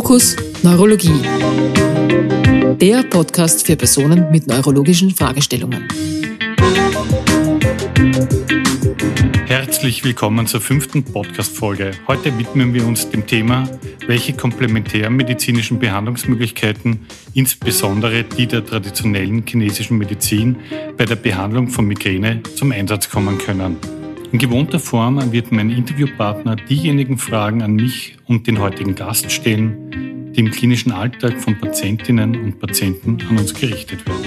Fokus Neurologie. Der Podcast für Personen mit neurologischen Fragestellungen. Herzlich willkommen zur fünften Podcast-Folge. Heute widmen wir uns dem Thema, welche komplementärmedizinischen Behandlungsmöglichkeiten, insbesondere die der traditionellen chinesischen Medizin, bei der Behandlung von Migräne zum Einsatz kommen können. In gewohnter Form wird mein Interviewpartner diejenigen Fragen an mich und den heutigen Gast stellen, die im klinischen Alltag von Patientinnen und Patienten an uns gerichtet werden.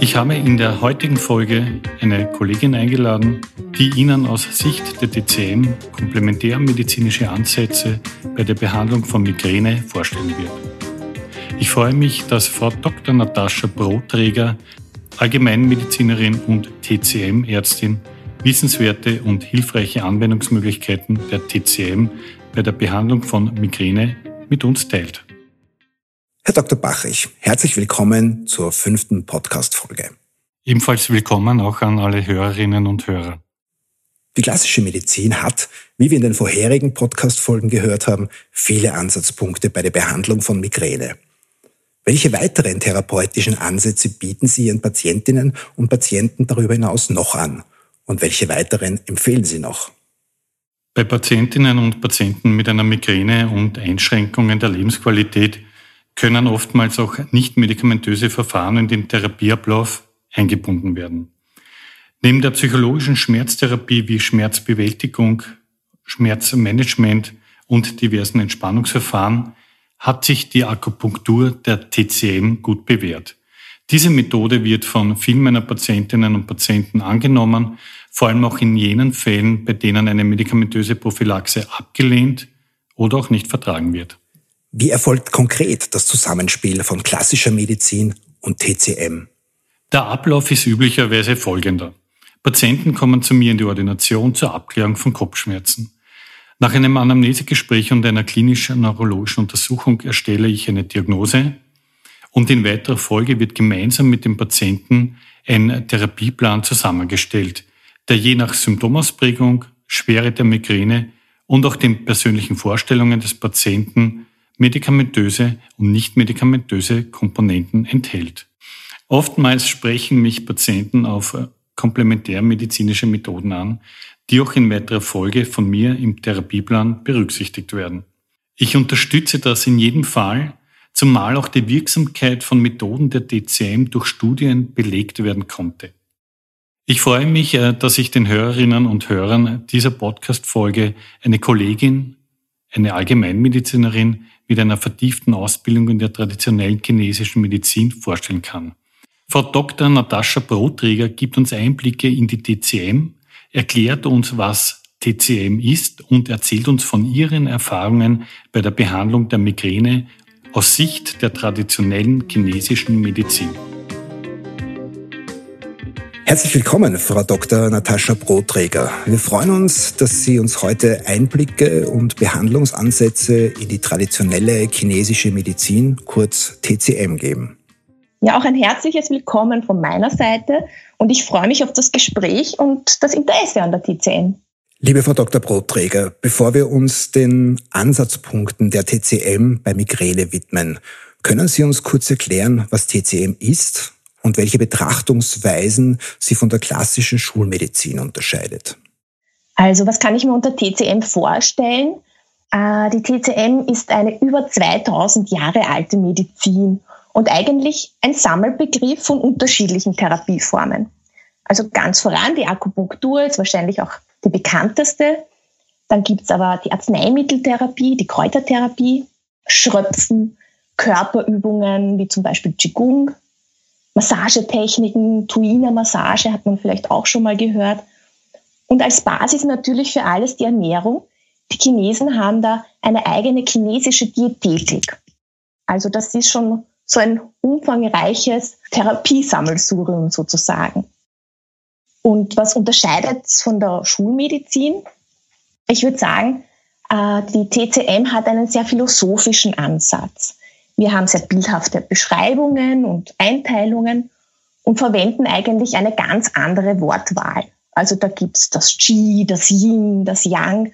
Ich habe in der heutigen Folge eine Kollegin eingeladen, die Ihnen aus Sicht der DCM komplementärmedizinische Ansätze bei der Behandlung von Migräne vorstellen wird. Ich freue mich, dass Frau Dr. Natascha Brotträger, Allgemeinmedizinerin und TCM-Ärztin, wissenswerte und hilfreiche Anwendungsmöglichkeiten der TCM bei der Behandlung von Migräne mit uns teilt. Herr Dr. Bachrich, herzlich willkommen zur fünften Podcast-Folge. Ebenfalls willkommen auch an alle Hörerinnen und Hörer. Die klassische Medizin hat, wie wir in den vorherigen Podcast-Folgen gehört haben, viele Ansatzpunkte bei der Behandlung von Migräne. Welche weiteren therapeutischen Ansätze bieten Sie Ihren Patientinnen und Patienten darüber hinaus noch an? Und welche weiteren empfehlen Sie noch? Bei Patientinnen und Patienten mit einer Migräne und Einschränkungen der Lebensqualität können oftmals auch nicht medikamentöse Verfahren in den Therapieablauf eingebunden werden. Neben der psychologischen Schmerztherapie wie Schmerzbewältigung, Schmerzmanagement und diversen Entspannungsverfahren hat sich die Akupunktur der TCM gut bewährt. Diese Methode wird von vielen meiner Patientinnen und Patienten angenommen, vor allem auch in jenen Fällen, bei denen eine medikamentöse Prophylaxe abgelehnt oder auch nicht vertragen wird. Wie erfolgt konkret das Zusammenspiel von klassischer Medizin und TCM? Der Ablauf ist üblicherweise folgender. Patienten kommen zu mir in die Ordination zur Abklärung von Kopfschmerzen. Nach einem Anamnesegespräch und einer klinischen neurologischen Untersuchung erstelle ich eine Diagnose, und in weiterer Folge wird gemeinsam mit dem Patienten ein Therapieplan zusammengestellt, der je nach Symptomausprägung, Schwere der Migräne und auch den persönlichen Vorstellungen des Patienten medikamentöse und nicht medikamentöse Komponenten enthält. Oftmals sprechen mich Patienten auf komplementärmedizinische Methoden an, die auch in weiterer Folge von mir im Therapieplan berücksichtigt werden. Ich unterstütze das in jedem Fall zumal auch die Wirksamkeit von Methoden der DCM durch Studien belegt werden konnte. Ich freue mich, äh, dass ich den Hörerinnen und Hörern dieser Podcast-Folge eine Kollegin, eine Allgemeinmedizinerin mit einer vertieften Ausbildung in der traditionellen chinesischen Medizin vorstellen kann. Frau Dr. Natascha Brotträger gibt uns Einblicke in die TCM, erklärt uns, was TCM ist und erzählt uns von ihren Erfahrungen bei der Behandlung der Migräne aus Sicht der traditionellen chinesischen Medizin. Herzlich willkommen, Frau Dr. Natascha Brotträger. Wir freuen uns, dass Sie uns heute Einblicke und Behandlungsansätze in die traditionelle chinesische Medizin, kurz TCM, geben. Ja, auch ein herzliches Willkommen von meiner Seite und ich freue mich auf das Gespräch und das Interesse an der TCM. Liebe Frau Dr. Brotträger, bevor wir uns den Ansatzpunkten der TCM bei Migräne widmen, können Sie uns kurz erklären, was TCM ist und welche Betrachtungsweisen sie von der klassischen Schulmedizin unterscheidet? Also, was kann ich mir unter TCM vorstellen? Äh, die TCM ist eine über 2000 Jahre alte Medizin und eigentlich ein Sammelbegriff von unterschiedlichen Therapieformen. Also ganz voran die Akupunktur ist wahrscheinlich auch die bekannteste. Dann gibt es aber die Arzneimitteltherapie, die Kräutertherapie, Schröpfen, Körperübungen wie zum Beispiel Qigong, Massagetechniken, Tuina-Massage hat man vielleicht auch schon mal gehört. Und als Basis natürlich für alles die Ernährung. Die Chinesen haben da eine eigene chinesische Diätetik. Also das ist schon so ein umfangreiches Therapiesammelsurium sozusagen. Und was unterscheidet es von der Schulmedizin? Ich würde sagen, äh, die TCM hat einen sehr philosophischen Ansatz. Wir haben sehr bildhafte Beschreibungen und Einteilungen und verwenden eigentlich eine ganz andere Wortwahl. Also da gibt's das Qi, das Yin, das Yang.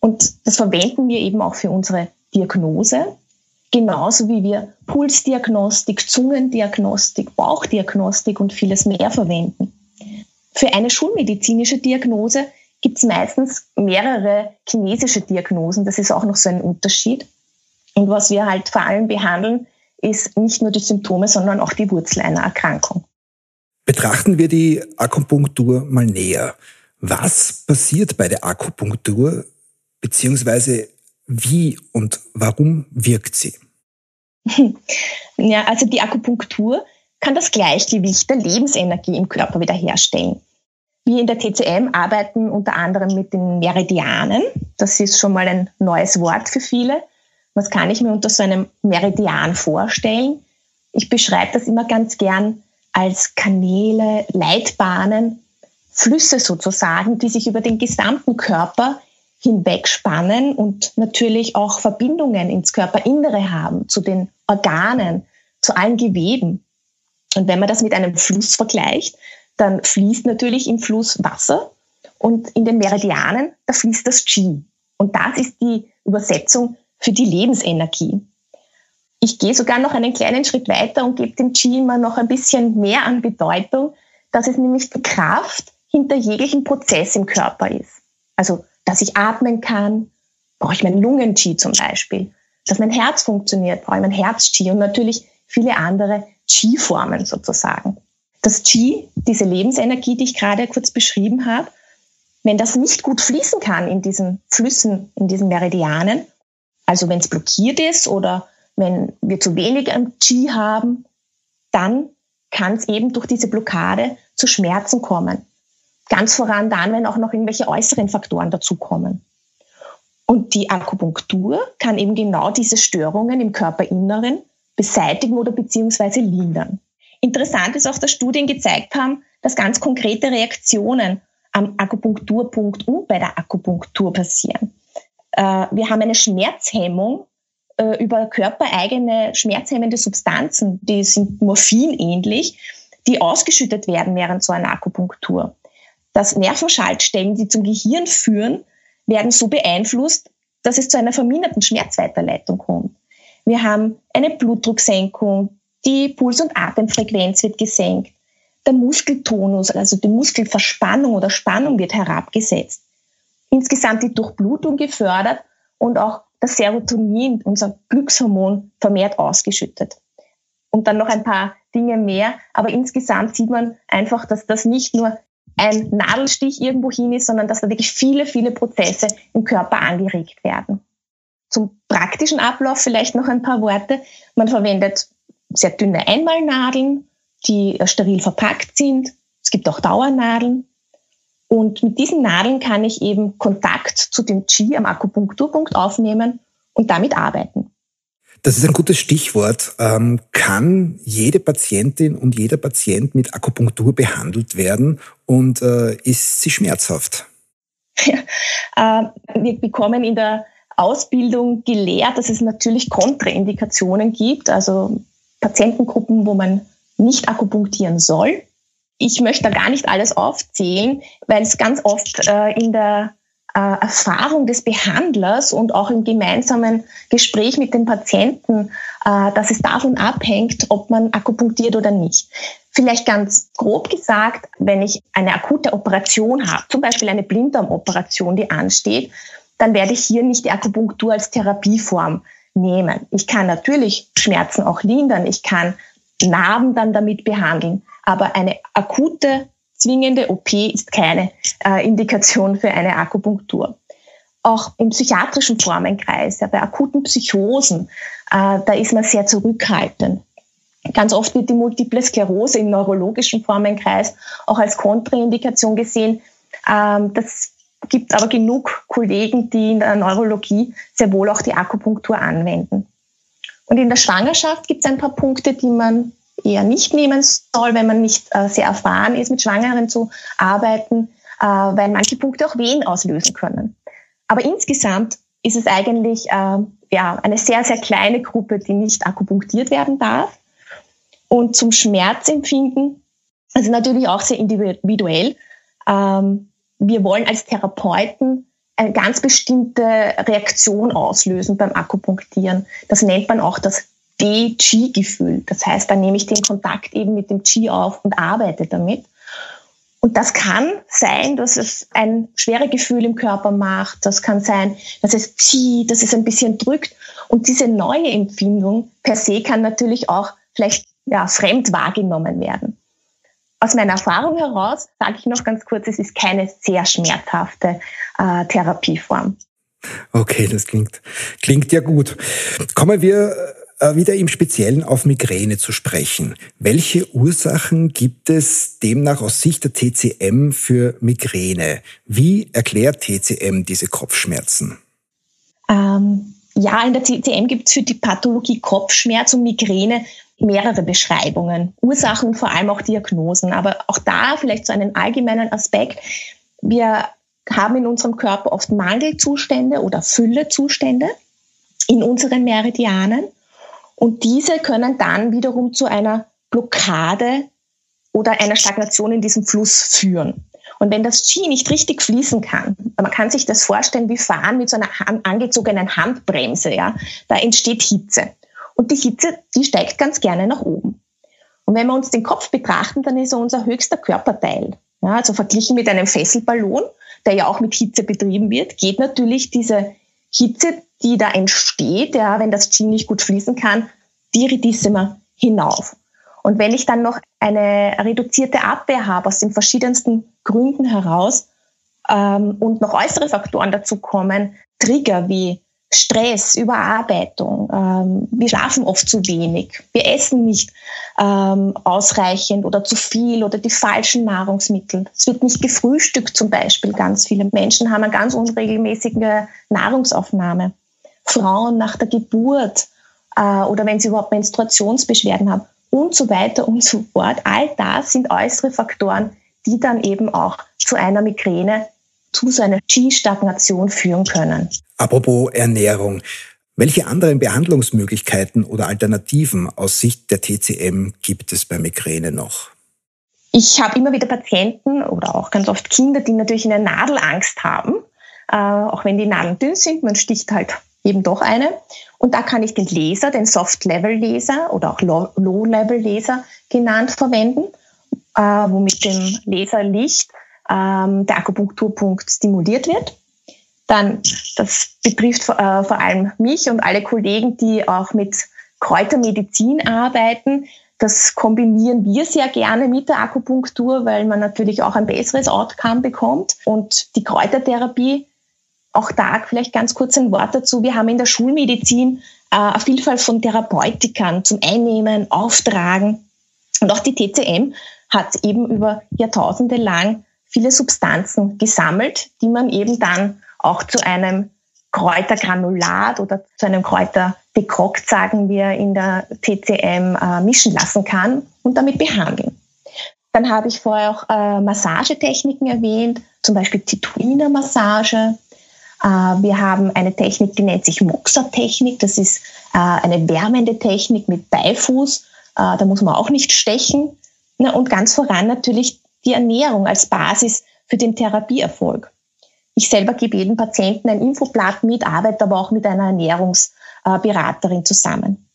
Und das verwenden wir eben auch für unsere Diagnose. genauso wie wir Pulsdiagnostik, Zungendiagnostik, Bauchdiagnostik und vieles mehr verwenden. Für eine schulmedizinische Diagnose gibt es meistens mehrere chinesische Diagnosen. Das ist auch noch so ein Unterschied. Und was wir halt vor allem behandeln, ist nicht nur die Symptome, sondern auch die Wurzel einer Erkrankung. Betrachten wir die Akupunktur mal näher. Was passiert bei der Akupunktur, beziehungsweise wie und warum wirkt sie? Ja, also die Akupunktur kann das Gleichgewicht der Lebensenergie im Körper wiederherstellen. Wir in der TCM arbeiten unter anderem mit den Meridianen. Das ist schon mal ein neues Wort für viele. Was kann ich mir unter so einem Meridian vorstellen? Ich beschreibe das immer ganz gern als Kanäle, Leitbahnen, Flüsse sozusagen, die sich über den gesamten Körper hinwegspannen und natürlich auch Verbindungen ins Körperinnere haben, zu den Organen, zu allen Geweben. Und wenn man das mit einem Fluss vergleicht, dann fließt natürlich im Fluss Wasser und in den Meridianen, da fließt das Qi. Und das ist die Übersetzung für die Lebensenergie. Ich gehe sogar noch einen kleinen Schritt weiter und gebe dem Qi immer noch ein bisschen mehr an Bedeutung, dass es nämlich die Kraft hinter jeglichen Prozess im Körper ist. Also, dass ich atmen kann, brauche ich mein Lungen-Qi zum Beispiel. Dass mein Herz funktioniert, brauche ich mein Herz-Qi und natürlich viele andere Qi-Formen sozusagen. Das Qi, diese Lebensenergie, die ich gerade kurz beschrieben habe, wenn das nicht gut fließen kann in diesen Flüssen, in diesen Meridianen, also wenn es blockiert ist oder wenn wir zu wenig Qi haben, dann kann es eben durch diese Blockade zu Schmerzen kommen. Ganz voran dann, wenn auch noch irgendwelche äußeren Faktoren dazukommen. Und die Akupunktur kann eben genau diese Störungen im Körperinneren beseitigen oder beziehungsweise lindern. Interessant ist auch, dass Studien gezeigt haben, dass ganz konkrete Reaktionen am Akupunkturpunkt und bei der Akupunktur passieren. Äh, wir haben eine Schmerzhemmung äh, über körpereigene schmerzhemmende Substanzen, die sind morphinähnlich, die ausgeschüttet werden während so einer Akupunktur dass Nervenschaltstellen, die zum Gehirn führen, werden so beeinflusst, dass es zu einer verminderten Schmerzweiterleitung kommt. Wir haben eine Blutdrucksenkung, die Puls- und Atemfrequenz wird gesenkt, der Muskeltonus, also die Muskelverspannung oder Spannung wird herabgesetzt. Insgesamt die Durchblutung gefördert und auch das Serotonin, unser Glückshormon, vermehrt ausgeschüttet. Und dann noch ein paar Dinge mehr, aber insgesamt sieht man einfach, dass das nicht nur ein Nadelstich irgendwo hin ist, sondern dass da wirklich viele, viele Prozesse im Körper angeregt werden. Zum praktischen Ablauf vielleicht noch ein paar Worte. Man verwendet sehr dünne Einmalnadeln, die steril verpackt sind. Es gibt auch Dauernadeln. Und mit diesen Nadeln kann ich eben Kontakt zu dem Qi am Akupunkturpunkt aufnehmen und damit arbeiten. Das ist ein gutes Stichwort. Ähm, kann jede Patientin und jeder Patient mit Akupunktur behandelt werden und äh, ist sie schmerzhaft? Ja, äh, wir bekommen in der Ausbildung gelehrt, dass es natürlich Kontraindikationen gibt, also Patientengruppen, wo man nicht akupunktieren soll. Ich möchte da gar nicht alles aufzählen, weil es ganz oft äh, in der äh, Erfahrung des Behandlers und auch im gemeinsamen Gespräch mit dem Patienten, äh, dass es davon abhängt, ob man akupunktiert oder nicht. Vielleicht ganz grob gesagt, wenn ich eine akute Operation habe, zum Beispiel eine Blinddarmoperation, die ansteht, dann werde ich hier nicht die Akupunktur als Therapieform nehmen. Ich kann natürlich Schmerzen auch lindern, ich kann Narben dann damit behandeln, aber eine akute zwingende OP ist keine äh, Indikation für eine Akupunktur. Auch im psychiatrischen Formenkreis, ja, bei akuten Psychosen, äh, da ist man sehr zurückhaltend. Ganz oft wird die Multiple Sklerose im neurologischen Formenkreis auch als Kontraindikation gesehen. Ähm, das gibt aber genug Kollegen, die in der Neurologie sehr wohl auch die Akupunktur anwenden. Und in der Schwangerschaft gibt es ein paar Punkte, die man eher nicht nehmen soll, wenn man nicht äh, sehr erfahren ist, mit Schwangeren zu arbeiten, äh, weil manche Punkte auch Wehen auslösen können. Aber insgesamt ist es eigentlich äh, ja, eine sehr, sehr kleine Gruppe, die nicht akupunktiert werden darf. Und zum Schmerzempfinden, also natürlich auch sehr individuell. Ähm, wir wollen als Therapeuten eine ganz bestimmte Reaktion auslösen beim Akupunktieren. Das nennt man auch das D-Chi-Gefühl. Das heißt, da nehme ich den Kontakt eben mit dem Chi auf und arbeite damit. Und das kann sein, dass es ein schweres Gefühl im Körper macht. Das kann sein, dass es zieht, dass es ein bisschen drückt. Und diese neue Empfindung per se kann natürlich auch vielleicht ja, fremd wahrgenommen werden. Aus meiner Erfahrung heraus sage ich noch ganz kurz, es ist keine sehr schmerzhafte äh, Therapieform. Okay, das klingt, klingt ja gut. Kommen wir wieder im Speziellen auf Migräne zu sprechen. Welche Ursachen gibt es demnach aus Sicht der TCM für Migräne? Wie erklärt TCM diese Kopfschmerzen? Ähm, ja, in der TCM gibt es für die Pathologie Kopfschmerz und Migräne mehrere Beschreibungen, Ursachen und vor allem auch Diagnosen. Aber auch da vielleicht so einen allgemeinen Aspekt. Wir haben in unserem Körper oft Mangelzustände oder Füllezustände in unseren Meridianen. Und diese können dann wiederum zu einer Blockade oder einer Stagnation in diesem Fluss führen. Und wenn das Qi nicht richtig fließen kann, man kann sich das vorstellen wie Fahren mit so einer angezogenen Handbremse, ja, da entsteht Hitze. Und die Hitze, die steigt ganz gerne nach oben. Und wenn wir uns den Kopf betrachten, dann ist er unser höchster Körperteil. Ja, also verglichen mit einem Fesselballon, der ja auch mit Hitze betrieben wird, geht natürlich diese Hitze, die da entsteht, ja, wenn das Qi nicht gut fließen kann, viridissima hinauf. Und wenn ich dann noch eine reduzierte Abwehr habe aus den verschiedensten Gründen heraus ähm, und noch äußere Faktoren dazu kommen, Trigger wie Stress, Überarbeitung, ähm, wir schlafen oft zu wenig, wir essen nicht ähm, ausreichend oder zu viel oder die falschen Nahrungsmittel. Es wird nicht gefrühstückt zum Beispiel. Ganz viele Menschen haben eine ganz unregelmäßige Nahrungsaufnahme. Frauen nach der Geburt äh, oder wenn sie überhaupt Menstruationsbeschwerden haben und so weiter und so fort. All das sind äußere Faktoren, die dann eben auch zu einer Migräne, zu so einer Qi-Stagnation führen können. Apropos Ernährung. Welche anderen Behandlungsmöglichkeiten oder Alternativen aus Sicht der TCM gibt es bei Migräne noch? Ich habe immer wieder Patienten oder auch ganz oft Kinder, die natürlich eine Nadelangst haben, äh, auch wenn die Nadeln dünn sind, man sticht halt eben doch eine. Und da kann ich den Laser, den Soft-Level-Laser oder auch Low-Level-Laser genannt verwenden, äh, wo mit dem Laserlicht ähm, der Akupunkturpunkt stimuliert wird. Dann, das betrifft äh, vor allem mich und alle Kollegen, die auch mit Kräutermedizin arbeiten. Das kombinieren wir sehr gerne mit der Akupunktur, weil man natürlich auch ein besseres Outcome bekommt. Und die Kräutertherapie, auch da vielleicht ganz kurz ein Wort dazu. Wir haben in der Schulmedizin äh, eine Vielfalt von Therapeutikern zum Einnehmen, Auftragen. Und auch die TCM hat eben über Jahrtausende lang viele Substanzen gesammelt, die man eben dann auch zu einem Kräutergranulat oder zu einem Kräuterdekokt, sagen wir in der TCM, äh, mischen lassen kann und damit behandeln. Dann habe ich vorher auch äh, Massagetechniken erwähnt, zum Beispiel Tituiner-Massage. Äh, wir haben eine Technik, die nennt sich Moxa-Technik. Das ist äh, eine wärmende Technik mit Beifuß. Äh, da muss man auch nicht stechen. Na, und ganz voran natürlich die Ernährung als Basis für den Therapieerfolg. Ich selber gebe jedem Patienten ein Infoblatt mit, arbeite aber auch mit einer Ernährungsberaterin zusammen.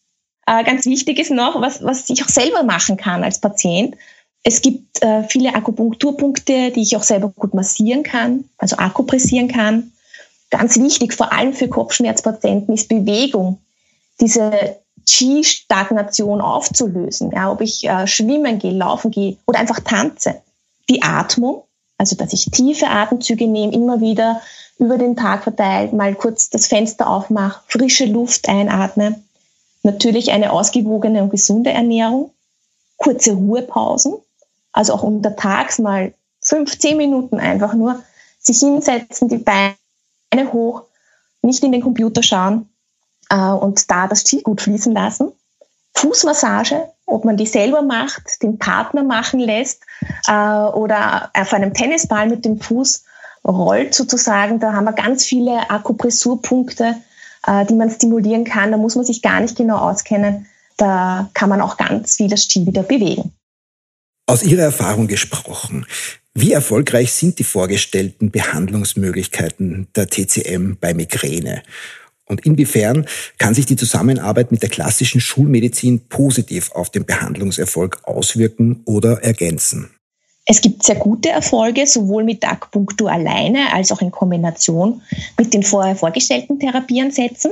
Ganz wichtig ist noch, was, was ich auch selber machen kann als Patient. Es gibt viele Akupunkturpunkte, die ich auch selber gut massieren kann, also akupressieren kann. Ganz wichtig, vor allem für Kopfschmerzpatienten, ist Bewegung. Diese Qi-Stagnation aufzulösen. Ja, ob ich äh, schwimmen gehe, laufen gehe oder einfach tanze. Die Atmung, also, dass ich tiefe Atemzüge nehme, immer wieder über den Tag verteilt, mal kurz das Fenster aufmache, frische Luft einatme. Natürlich eine ausgewogene und gesunde Ernährung, kurze Ruhepausen, also auch untertags mal fünf, zehn Minuten einfach nur sich hinsetzen, die Beine hoch, nicht in den Computer schauen äh, und da das Ziel gut fließen lassen. Fußmassage, ob man die selber macht, den Partner machen lässt äh, oder auf einem Tennisball mit dem Fuß rollt sozusagen. Da haben wir ganz viele Akupressurpunkte, äh, die man stimulieren kann. Da muss man sich gar nicht genau auskennen. Da kann man auch ganz viel das Ski wieder bewegen. Aus Ihrer Erfahrung gesprochen, Wie erfolgreich sind die vorgestellten Behandlungsmöglichkeiten der TCM bei Migräne? Und inwiefern kann sich die Zusammenarbeit mit der klassischen Schulmedizin positiv auf den Behandlungserfolg auswirken oder ergänzen? Es gibt sehr gute Erfolge, sowohl mit Akupunktur alleine als auch in Kombination mit den vorher vorgestellten Therapieansätzen.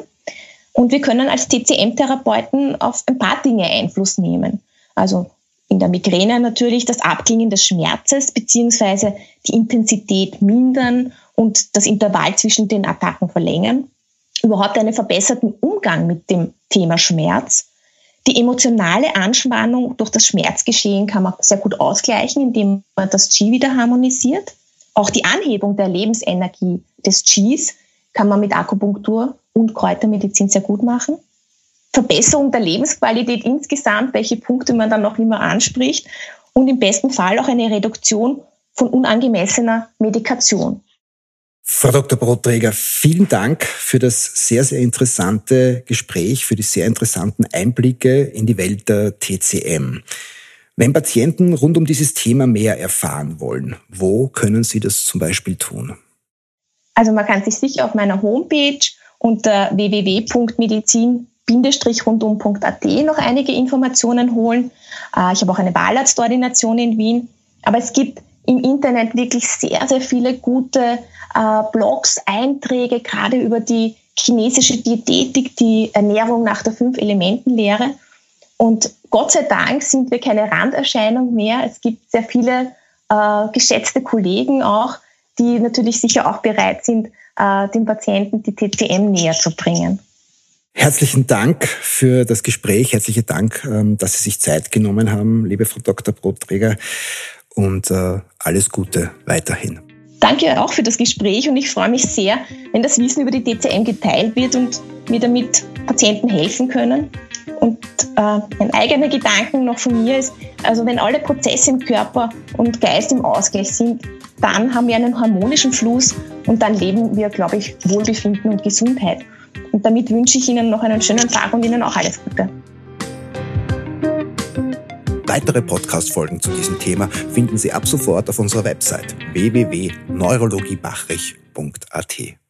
Und wir können als TCM-Therapeuten auf ein paar Dinge Einfluss nehmen. Also in der Migräne natürlich das Abklingen des Schmerzes beziehungsweise die Intensität mindern und das Intervall zwischen den Attacken verlängern. Überhaupt einen verbesserten Umgang mit dem Thema Schmerz. Die emotionale Anspannung durch das Schmerzgeschehen kann man sehr gut ausgleichen, indem man das Qi wieder harmonisiert. Auch die Anhebung der Lebensenergie des Qis kann man mit Akupunktur und Kräutermedizin sehr gut machen. Verbesserung der Lebensqualität insgesamt, welche Punkte man dann noch immer anspricht und im besten Fall auch eine Reduktion von unangemessener Medikation. Frau Dr. Brotträger, vielen Dank für das sehr, sehr interessante Gespräch, für die sehr interessanten Einblicke in die Welt der TCM. Wenn Patienten rund um dieses Thema mehr erfahren wollen, wo können sie das zum Beispiel tun? Also man kann sich sicher auf meiner Homepage unter www.medizin-rundum.at noch einige Informationen holen. Äh, ich habe auch eine Wahlarztordination in Wien. Aber es gibt im Internet wirklich sehr, sehr viele gute äh, Blogs, Einträge, gerade über die chinesische Diätetik, die Ernährung nach der Fünf-Elementen-Lehre. Und Gott sei Dank sind wir keine Randerscheinung mehr. Es gibt sehr viele äh, geschätzte Kollegen auch, die natürlich sicher auch bereit sind, den Patienten die TCM näher zu bringen. Herzlichen Dank für das Gespräch. Herzlichen Dank, ähm, dass Sie sich Zeit genommen haben, liebe Frau Dr. Brotträger. Und äh, alles Gute weiterhin. Danke auch für das Gespräch und ich freue mich sehr, wenn das Wissen über die TCM geteilt wird und wir damit Patienten helfen können. Und äh, ein eigener Gedanken noch von mir ist, also wenn alle Prozesse im Körper und Geist im Ausgleich sind, dann haben wir einen harmonischen Fluss und dann leben wir, glaube ich, Wohlbefinden und Gesundheit. Und damit wünsche ich Ihnen noch einen schönen Tag und Ihnen auch alles Gute. Weitere Podcast-Folgen zu diesem Thema finden Sie ab sofort auf unserer Website www.neurologiebachrich.at.